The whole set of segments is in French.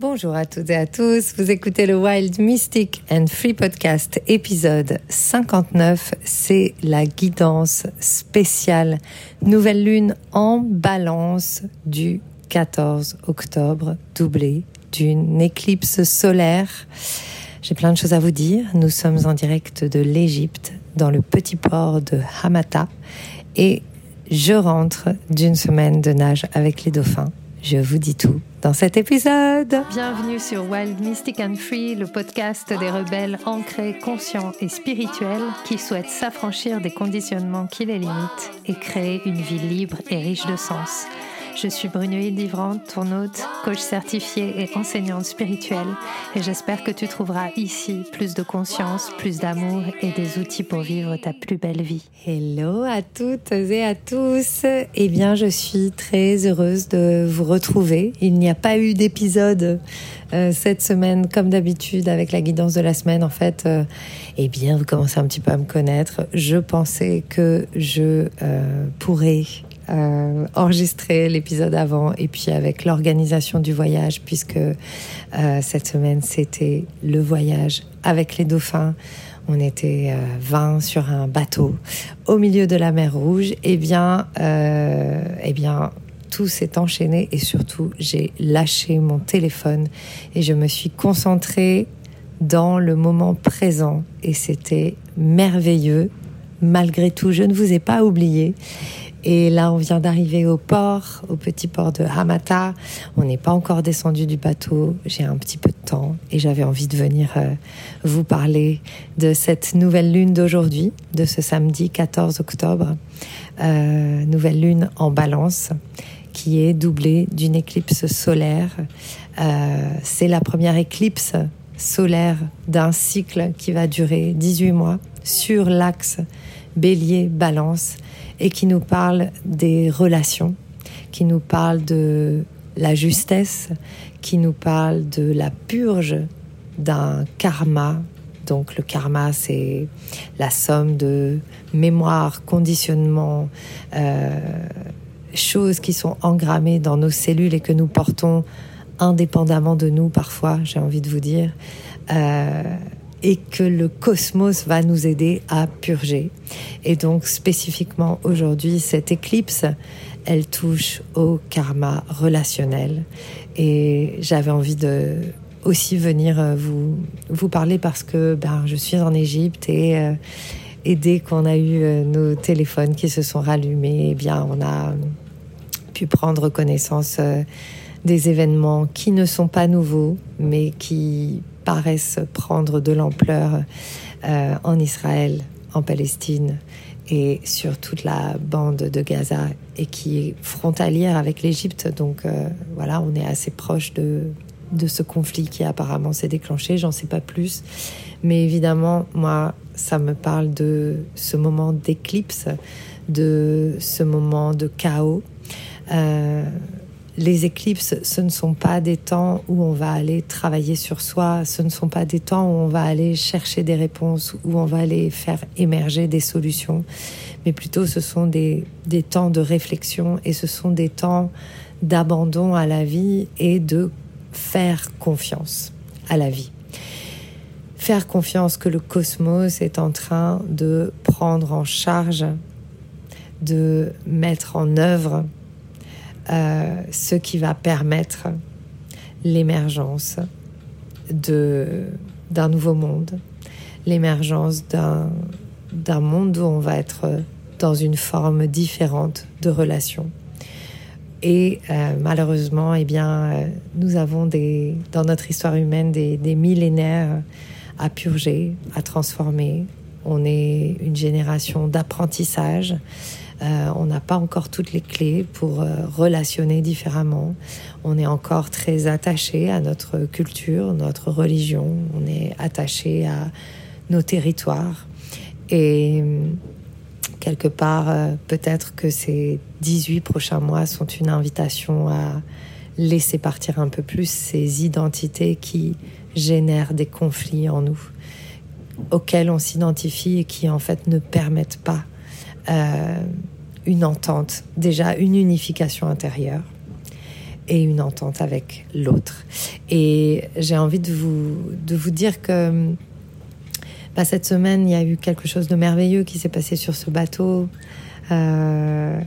Bonjour à toutes et à tous, vous écoutez le Wild Mystic and Free Podcast épisode 59, c'est la guidance spéciale. Nouvelle Lune en balance du 14 octobre, doublée d'une éclipse solaire. J'ai plein de choses à vous dire, nous sommes en direct de l'Égypte, dans le petit port de Hamata, et je rentre d'une semaine de nage avec les dauphins. Je vous dis tout dans cet épisode. Bienvenue sur Wild Mystic and Free, le podcast des rebelles ancrés, conscients et spirituels qui souhaitent s'affranchir des conditionnements qui les limitent et créer une vie libre et riche de sens. Je suis Brunoïde Livrante, ton coach certifié et enseignante spirituelle, et j'espère que tu trouveras ici plus de conscience, plus d'amour et des outils pour vivre ta plus belle vie. Hello à toutes et à tous. Eh bien, je suis très heureuse de vous retrouver. Il n'y a pas eu d'épisode euh, cette semaine, comme d'habitude, avec la guidance de la semaine. En fait, euh, eh bien, vous commencez un petit peu à me connaître. Je pensais que je euh, pourrais euh, enregistrer l'épisode avant et puis avec l'organisation du voyage puisque euh, cette semaine c'était le voyage avec les dauphins. On était 20 euh, sur un bateau au milieu de la mer Rouge. Eh bien, eh bien, tout s'est enchaîné et surtout j'ai lâché mon téléphone et je me suis concentrée dans le moment présent et c'était merveilleux. Malgré tout, je ne vous ai pas oublié et là, on vient d'arriver au port, au petit port de Hamata. On n'est pas encore descendu du bateau. J'ai un petit peu de temps et j'avais envie de venir euh, vous parler de cette nouvelle lune d'aujourd'hui, de ce samedi 14 octobre. Euh, nouvelle lune en balance qui est doublée d'une éclipse solaire. Euh, c'est la première éclipse solaire d'un cycle qui va durer 18 mois sur l'axe bélier-balance et qui nous parle des relations, qui nous parle de la justesse, qui nous parle de la purge d'un karma. Donc le karma, c'est la somme de mémoire, conditionnement, euh, choses qui sont engrammées dans nos cellules et que nous portons indépendamment de nous parfois, j'ai envie de vous dire. Euh, et que le cosmos va nous aider à purger. Et donc spécifiquement aujourd'hui, cette éclipse, elle touche au karma relationnel. Et j'avais envie de aussi venir euh, vous, vous parler parce que ben, je suis en Égypte et, euh, dès qu'on a eu euh, nos téléphones qui se sont rallumés, eh bien, on a pu prendre connaissance des événements qui ne sont pas nouveaux, mais qui paraissent prendre de l'ampleur euh, en Israël, en Palestine et sur toute la bande de Gaza et qui est frontalière avec l'Égypte. Donc euh, voilà, on est assez proche de, de ce conflit qui apparemment s'est déclenché, j'en sais pas plus. Mais évidemment, moi, ça me parle de ce moment d'éclipse, de ce moment de chaos. Euh, les éclipses, ce ne sont pas des temps où on va aller travailler sur soi, ce ne sont pas des temps où on va aller chercher des réponses, où on va aller faire émerger des solutions, mais plutôt ce sont des, temps de réflexion et ce sont des temps d'abandon à la vie et de faire confiance à la vie. Faire confiance que le cosmos est en train de prendre en charge, de mettre en œuvre euh, ce qui va permettre l'émergence d'un nouveau monde, l'émergence d'un monde où on va être dans une forme différente de relation. Et euh, malheureusement, eh bien, euh, nous avons des, dans notre histoire humaine des, des millénaires à purger, à transformer. On est une génération d'apprentissage euh, on n'a pas encore toutes les clés pour euh, relationner différemment. On est encore très attaché à notre culture, notre religion. On est attaché à nos territoires. Et quelque part, euh, peut-être que ces 18 prochains mois sont une invitation à laisser partir un peu plus ces identités qui génèrent des conflits en nous, auxquels on s'identifie et qui en fait ne permettent pas euh, une entente, déjà une unification intérieure. et une entente avec l'autre. Et j'ai envie de vous, de vous dire que bah, cette semaine, il y a eu quelque chose de merveilleux qui s'est passé sur ce bateau. Euh,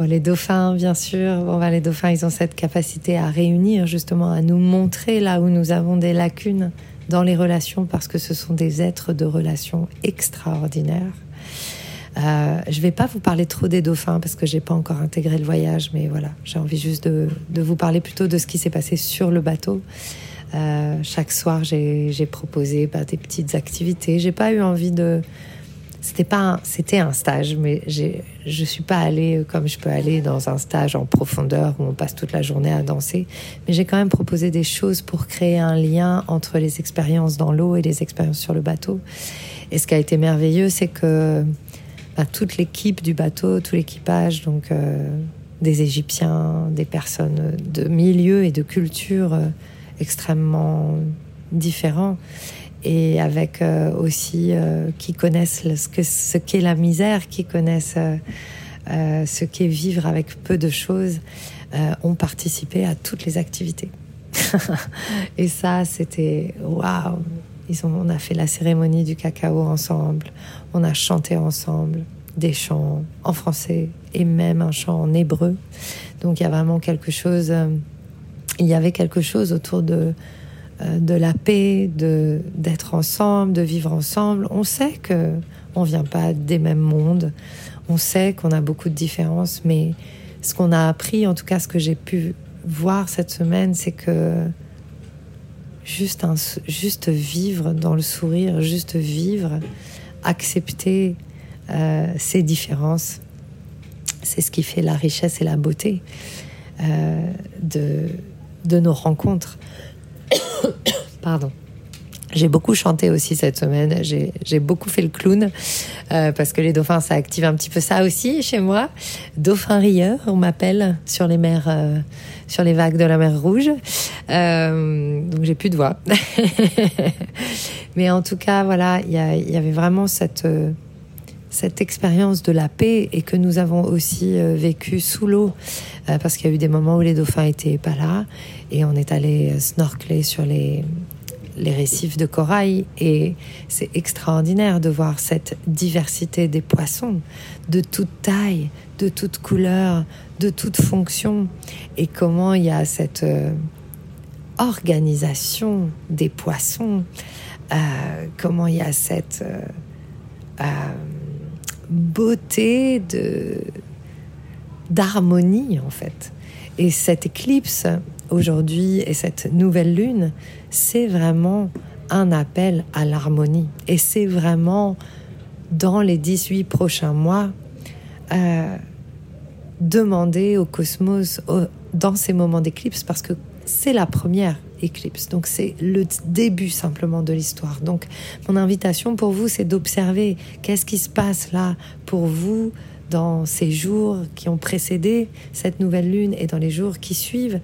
les dauphins, bien sûr. Bon, bah, les dauphins, ils ont cette capacité à réunir, justement, à nous montrer là où nous avons des lacunes dans les relations, parce que ce sont des êtres de relations extraordinaires. Euh, je vais pas vous parler trop des dauphins parce que j'ai pas encore intégré le voyage, mais voilà, j'ai envie juste de, vous parler plutôt de ce qui s'est passé sur le bateau. Euh, chaque soir, j'ai proposé bah, des petites activités. J'ai pas eu envie de c'était pas c'était un stage mais je suis pas allée comme je peux aller dans un stage en profondeur où on passe toute la journée à danser mais j'ai quand même proposé des choses pour créer un lien entre les expériences dans l'eau et les expériences sur le bateau et ce qui a été merveilleux c'est que toute l'équipe du bateau tout l'équipage donc euh, des Égyptiens des personnes de milieux et de cultures euh, extrêmement différents et avec euh, aussi qui connaissent ce que ce qu'est la misère, qui connaissent ce qu'est vivre avec peu de choses, ont participé à toutes les activités. et ça, c'était waouh. Ils ont, on a fait la cérémonie du cacao ensemble, on a chanté ensemble des chants en français et même un chant en hébreu. Donc il y a vraiment quelque chose, il y avait quelque chose autour de euh, de la paix, de d'être ensemble, de vivre ensemble. On sait que on vient pas des mêmes mondes. On sait qu'on a beaucoup de différences, mais ce qu'on a appris, en tout cas ce que j'ai pu voir cette semaine, c'est que juste juste vivre dans le sourire, juste vivre, accepter euh, ces différences, c'est ce qui fait la richesse et la beauté euh, de de nos rencontres. Pardon. J'ai beaucoup chanté aussi cette semaine. J'ai beaucoup fait le clown euh, parce que les dauphins, ça active un petit peu ça aussi chez moi. Dauphin rieur, on m'appelle sur les mers, euh, sur les vagues de la mer Rouge. Euh, donc j'ai plus de voix. Mais en tout cas, voilà, il y, avait vraiment cette cette expérience de la paix et que nous avons aussi vécu sous l'eau parce qu'il y a eu des moments où les dauphins étaient pas là et on est allé snorkeler sur les, les récifs de corail et c'est extraordinaire de voir cette diversité des poissons de toute taille, de toute couleur, de toute fonction et comment il y a cette euh, organisation des poissons, euh, comment il y a cette euh, beauté de d'harmonie en fait. Et cette éclipse aujourd'hui et cette nouvelle lune, c'est vraiment un appel à l'harmonie. Et c'est vraiment dans les 18 prochains mois, euh, demander au cosmos, dans ces moments d'éclipse, parce que c'est la première éclipse, donc c'est le début simplement de l'histoire. Donc mon invitation pour vous, c'est d'observer qu'est-ce qui se passe là pour vous dans ces jours qui ont précédé cette nouvelle lune et dans les jours qui suivent.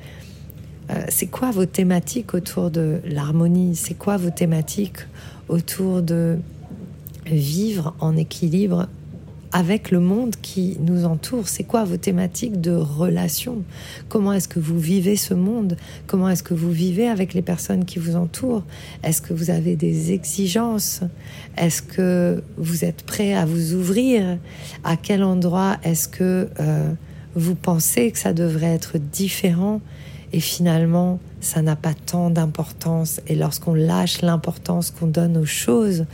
Euh, c'est quoi vos thématiques autour de l'harmonie? C'est quoi vos thématiques autour de vivre en équilibre avec le monde qui nous entoure? C'est quoi vos thématiques de relation Comment est-ce que vous vivez ce monde? Comment est-ce que vous vivez avec les personnes qui vous entourent? Est-ce que vous avez des exigences? Est-ce que vous êtes prêt à vous ouvrir? À quel endroit est-ce que euh, vous pensez que ça devrait être différent et finalement, ça n'a pas tant d'importance. Et lorsqu'on lâche l'importance qu'on donne aux choses,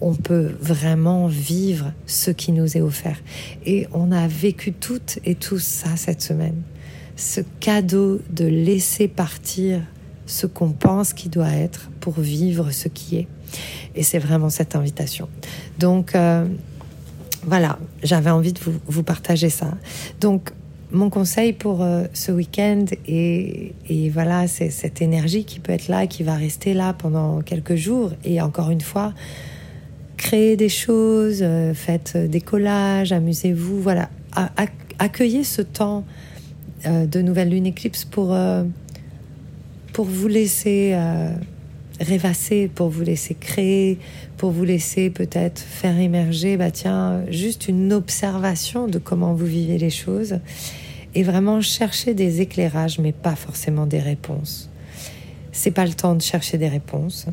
on peut vraiment vivre ce qui nous est offert. Et on a vécu toutes et tous ça cette semaine. Ce cadeau de laisser partir ce qu'on pense qui doit être pour vivre ce qui est. Et c'est vraiment cette invitation. Donc, euh, voilà, j'avais envie de vous, vous partager ça. Donc, mon conseil pour euh, ce week-end et, voilà, c'est cette énergie qui peut être là, qui va rester là pendant quelques jours. Et encore une fois, créez des choses, euh, faites des collages, amusez-vous. Voilà, accueillez ce temps euh, de nouvelle lune éclipse pour pour vous laisser rêvasser, pour vous laisser créer, pour vous laisser peut-être faire émerger, bah tiens, juste une observation de comment vous vivez les choses. et vraiment chercher des éclairages, mais pas forcément des réponses. C'est pas le temps de chercher des réponses.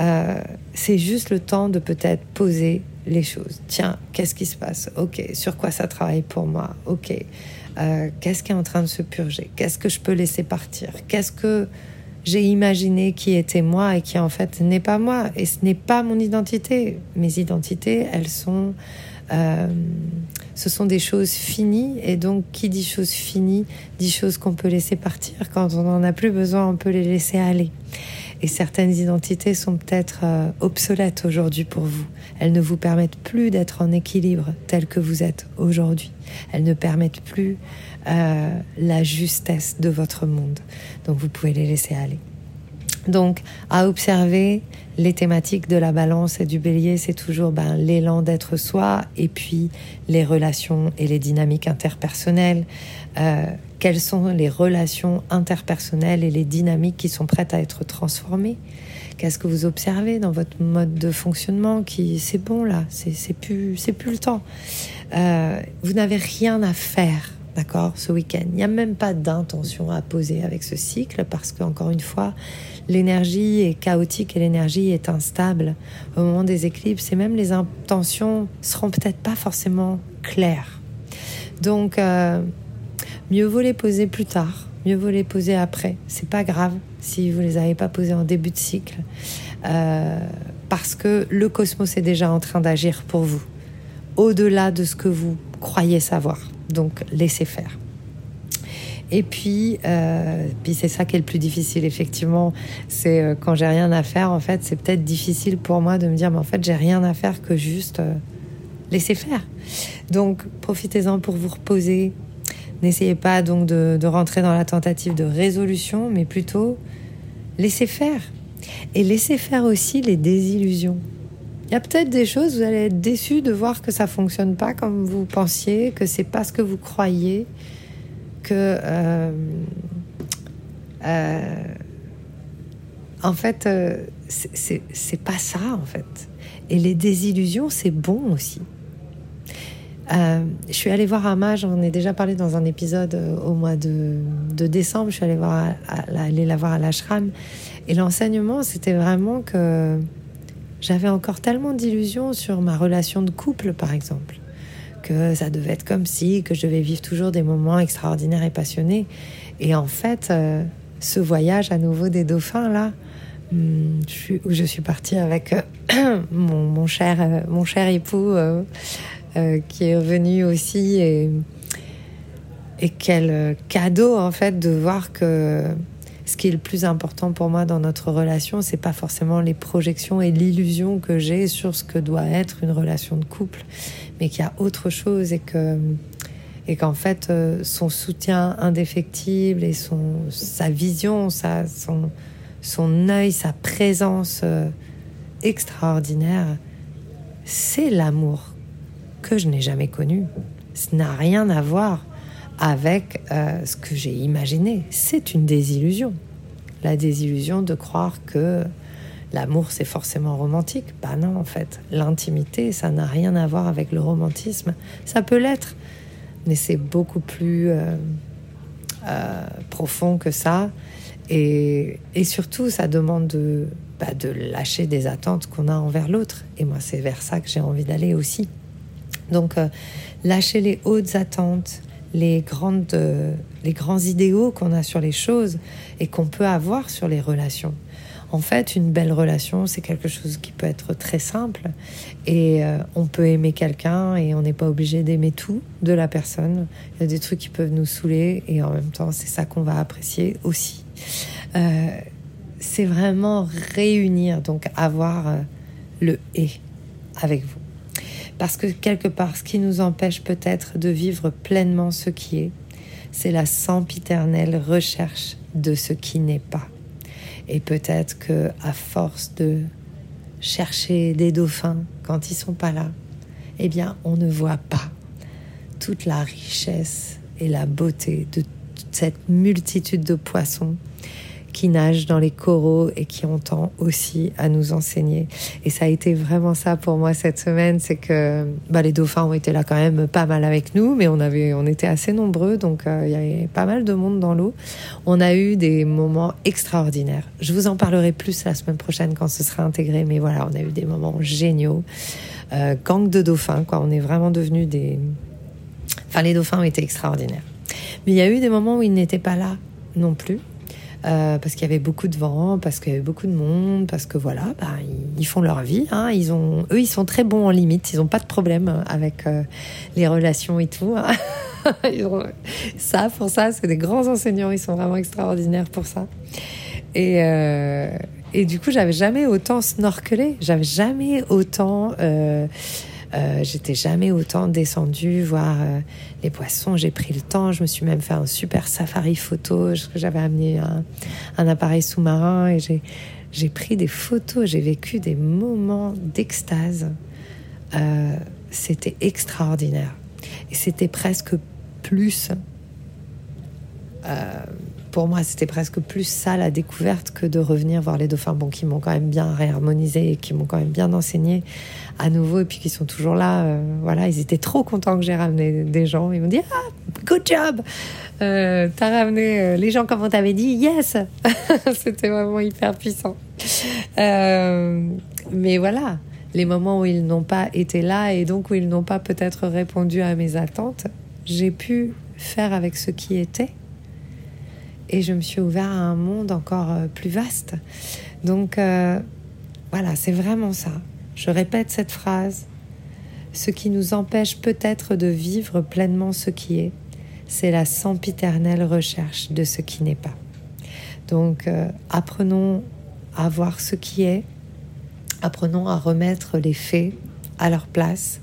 Euh, c'est juste le temps de peut-être poser les choses. Tiens, qu'est-ce qui se passe? Ok, sur quoi ça travaille pour moi? Ok, euh, qu'est-ce qui est en train de se purger? Qu'est-ce que je peux laisser partir? Qu'est-ce que j'ai imaginé qui était moi et qui en fait n'est pas moi et ce n'est pas mon identité. Mes identités, elles sont, euh, ce sont des choses finies et donc qui dit choses finies dit choses qu'on peut laisser partir. Quand on n'en a plus besoin, on peut les laisser aller. Et certaines identités sont peut-être euh, obsolètes aujourd'hui pour vous. Elles ne vous permettent plus d'être en équilibre tel que vous êtes aujourd'hui. Elles ne permettent plus euh, la justesse de votre monde. Donc vous pouvez les laisser aller. Donc à observer les thématiques de la balance et du bélier, c'est toujours ben, l'élan d'être soi et puis les relations et les dynamiques interpersonnelles. Euh, quelles sont les relations interpersonnelles et les dynamiques qui sont prêtes à être transformées? Qu'est-ce que vous observez dans votre mode de fonctionnement qui c'est bon là, c'est plus c'est plus le temps? Euh, vous n'avez rien à faire, d'accord, ce week-end. Il n'y a même pas d'intention à poser avec ce cycle parce que encore une fois, l'énergie est chaotique et l'énergie est instable au moment des éclipses et même les intentions seront peut-être pas forcément claires. Donc euh, mieux vaut les poser plus tard, mieux vaut les poser après. C'est pas grave si vous les avez pas posés en début de cycle, euh, parce que le cosmos est déjà en train d'agir pour vous, au-delà de ce que vous croyez savoir. Donc laissez faire. Et puis, euh, puis c'est ça qui est le plus difficile, effectivement. C'est euh, quand j'ai rien à faire, en fait, c'est peut-être difficile pour moi de me dire, mais en fait, j'ai rien à faire que juste euh, laisser faire. Donc, profitez-en pour vous reposer. N'essayez pas donc de, rentrer dans la tentative de résolution, mais plutôt laissez faire. Et laissez faire aussi les désillusions. Il y a peut-être des choses, vous allez être déçu de voir que ça fonctionne pas comme vous pensiez, que c'est pas ce que vous croyez que euh, euh, en fait euh, c'est pas ça en fait et les désillusions c'est bon aussi je suis allée voir Ama, j'en ai déjà parlé dans un épisode au mois de, décembre. Je suis allée, voir, aller la voir à l'ashram. Et l'enseignement, c'était vraiment que j'avais encore tellement d'illusions sur ma relation de couple, par exemple que ça devait être comme si, que je devais vivre toujours des moments extraordinaires et passionnés. Et en fait, euh, ce voyage à nouveau des dauphins, là, hmm, où je suis partie avec euh, mon, cher, euh, mon cher époux qui est revenu aussi. Et, et quel cadeau, en fait, de voir que ce qui est le plus important pour moi dans notre relation, c'est pas forcément les projections et l'illusion que j'ai sur ce que doit être une relation de couple, mais qu'il y a autre chose et que et qu'en fait euh, son soutien indéfectible et son sa vision, sa son son œil, sa présence euh, extraordinaire, c'est l'amour que je n'ai jamais connu. Ce n'a rien à voir avec euh, ce que j'ai imaginé. C'est une désillusion. La désillusion de croire que l'amour c'est forcément romantique. Bah non, en fait, l'intimité, ça n'a rien à voir avec le romantisme. Ça peut l'être, mais c'est beaucoup plus euh, euh, profond que ça. Et, surtout, ça demande de, bah, de lâcher des attentes qu'on a envers l'autre. Et moi, c'est vers ça que j'ai envie d'aller aussi. Donc, lâcher les hautes attentes, les, grandes, euh, les grands idéaux qu'on a sur les choses et qu'on peut avoir sur les relations. En fait, une belle relation, c'est quelque chose qui peut être très simple et euh, on peut aimer quelqu'un et on n'est pas obligé d'aimer tout de la personne. Il y a des trucs qui peuvent nous saouler et en même temps, c'est ça qu'on va apprécier aussi. Euh, c'est vraiment réunir, donc avoir le et avec vous. Parce que quelque part, ce qui nous empêche peut-être de vivre pleinement ce qui est, c'est la sempiternelle recherche de ce qui n'est pas. Et peut-être que à force de chercher des dauphins quand ils sont pas là, eh bien, on ne voit pas toute la richesse et la beauté de toute cette multitude de poissons qui nage dans les coraux et qui ont tant aussi à nous enseigner. Et ça a été vraiment ça pour moi cette semaine, c'est que bah, les dauphins ont été là quand même pas mal avec nous, mais on avait, on était assez nombreux, donc euh, il y avait pas mal de monde dans l'eau. On a eu des moments extraordinaires. Je vous en parlerai plus la semaine prochaine quand ce sera intégré, mais voilà, on a eu des moments géniaux. Euh, gang de dauphins, quoi. On est vraiment devenus des. Enfin, les dauphins ont été extraordinaires. Mais il y a eu des moments où ils n'étaient pas là non plus. Euh, parce qu'il y avait beaucoup de vent, parce qu'il y avait beaucoup de monde, parce que voilà, bah, ils, font leur vie. Hein. Ils ont, eux, ils sont très bons en limite. Ils n'ont pas de problème avec euh, les relations et tout. Hein. ça, pour ça, c'est des grands enseignants. Ils sont vraiment extraordinaires pour ça. Et, euh, et du coup, j'avais jamais autant snorkelé. J'avais jamais autant euh, j'étais jamais autant descendue voir euh, les poissons. J'ai pris le temps. Je me suis même fait un super safari photo. J'avais amené un, appareil sous-marin et j'ai j'ai pris des photos. J'ai vécu des moments d'extase. Euh, c'était extraordinaire et c'était presque plus pour moi, c'était presque plus ça la découverte que de revenir voir les dauphins, bon, qui m'ont quand même bien réharmonisé qui m'ont quand même bien enseigné à nouveau, et puis qui sont toujours là. Euh, voilà, ils étaient trop contents que j'ai ramené des gens. Ils m'ont dit ah, good job, euh, t'as ramené euh, les gens comme on t'avait dit, yes. c'était vraiment hyper puissant. mais voilà, les moments où ils n'ont pas été là et donc où ils n'ont pas peut-être répondu à mes attentes, j'ai pu faire avec ce qui était et je me suis ouvert à un monde encore euh, plus vaste. Donc euh, voilà, c'est vraiment ça. Je répète cette phrase. Ce qui nous empêche peut-être de vivre pleinement ce qui est, c'est la sempiternelle recherche de ce qui n'est pas. Donc euh, apprenons à voir ce qui est, apprenons à remettre les faits à leur place.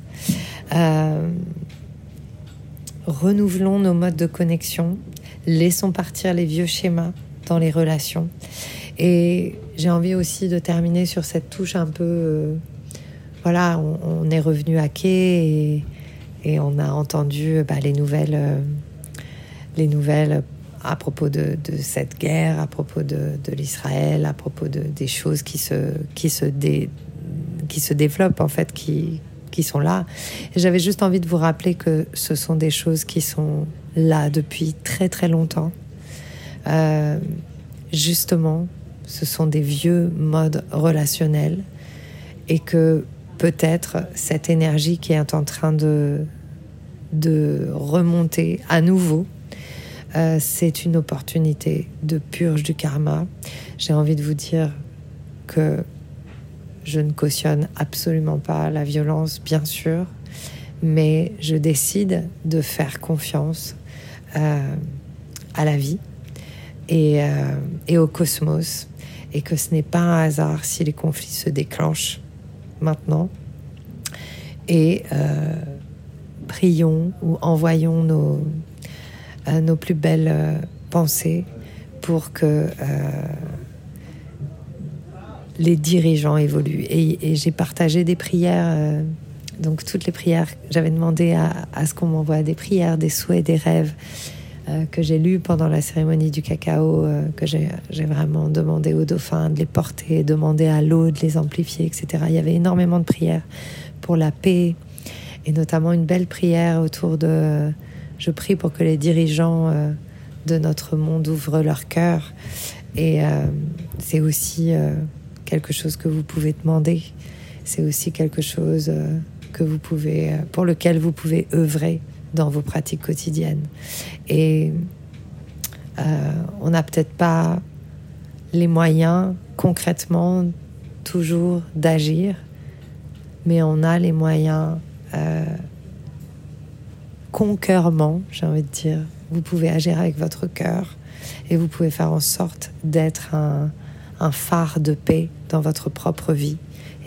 renouvelons nos modes de connexion, laissons partir les vieux schémas dans les relations. Et j'ai envie aussi de terminer sur cette touche un peu... Euh, voilà, on, est revenu à quai et, on a entendu bah, les nouvelles... Euh, les nouvelles à propos de, cette guerre, à propos de, l'Israël, à propos de, des choses qui se, qui se, qui se développent, en fait, qui, qui sont là. J'avais juste envie de vous rappeler que ce sont des choses qui sont là depuis très très longtemps. Euh, justement, ce sont des vieux modes relationnels et que peut-être cette énergie qui est en train de, de remonter à nouveau, euh, c'est une opportunité de purge du karma. J'ai envie de vous dire que je ne cautionne absolument pas la violence, bien sûr, mais je décide de faire confiance à la vie et, euh, et, au cosmos, et que ce n'est pas un hasard si les conflits se déclenchent maintenant. Et euh, prions ou envoyons nos, nos plus belles pensées pour que les dirigeants évoluent. Et, j'ai partagé des prières, donc toutes les prières, j'avais demandé à, ce qu'on m'envoie des prières, des souhaits, des rêves euh, que j'ai lus pendant la cérémonie du cacao, euh, que j'ai vraiment demandé aux dauphins de les porter, demandé à l'eau de les amplifier, etc. Il y avait énormément de prières pour la paix et notamment une belle prière autour de... Je prie pour que les dirigeants euh, de notre monde ouvrent leur cœur. Et c'est aussi quelque chose que vous pouvez demander. C'est aussi quelque chose que vous pouvez, pour lequel vous pouvez œuvrer dans vos pratiques quotidiennes. Et euh, on n'a peut-être pas les moyens concrètement toujours d'agir, mais on a les moyens euh, j'ai envie de dire. Vous pouvez agir avec votre cœur et vous pouvez faire en sorte d'être un, un phare de paix dans votre propre vie.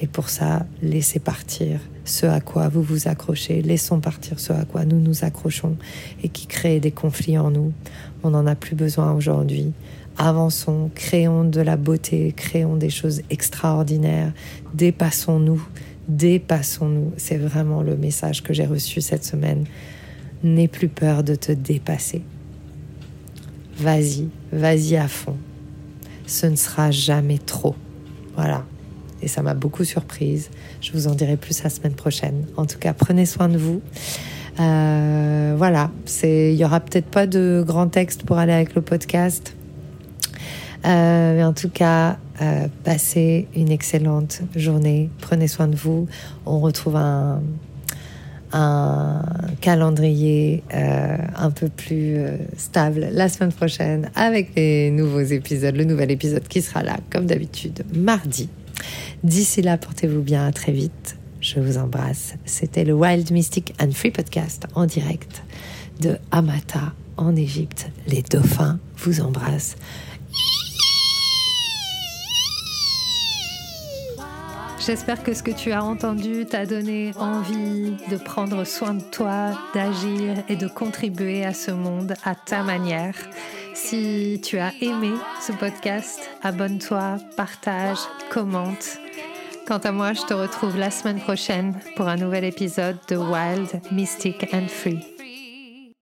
Et pour ça, laissez partir ce à quoi vous vous accrochez, laissons partir ce à quoi nous nous accrochons et qui crée des conflits en nous. On n'en a plus besoin aujourd'hui. Avançons, créons de la beauté, créons des choses extraordinaires, dépassons-nous, dépassons-nous. C'est vraiment le message que j'ai reçu cette semaine. N'aie plus peur de te dépasser. Vas-y, vas-y à fond. ce ne sera jamais trop. Voilà. Et ça m'a beaucoup surprise. Je vous en dirai plus la semaine prochaine. En tout cas, prenez soin de vous. Euh, voilà, il y aura peut-être pas de grand texte pour aller avec le podcast, euh, mais en tout cas, euh, passez une excellente journée. Prenez soin de vous. On retrouve un, calendrier un peu plus stable la semaine prochaine avec les nouveaux épisodes, le nouvel épisode qui sera là comme d'habitude mardi. D'ici là, portez-vous bien, à très vite. Je vous embrasse. C'était le Wild Mystic and Free Podcast en direct de Amata en Égypte. Les dauphins vous embrassent. J'espère que ce que tu as entendu t'a donné envie de prendre soin de toi, d'agir et de contribuer à ce monde à ta manière. Si tu as aimé ce podcast, abonne-toi, partage, commente. Quant à moi, je te retrouve la semaine prochaine pour un nouvel épisode de Wild, Mystic and Free.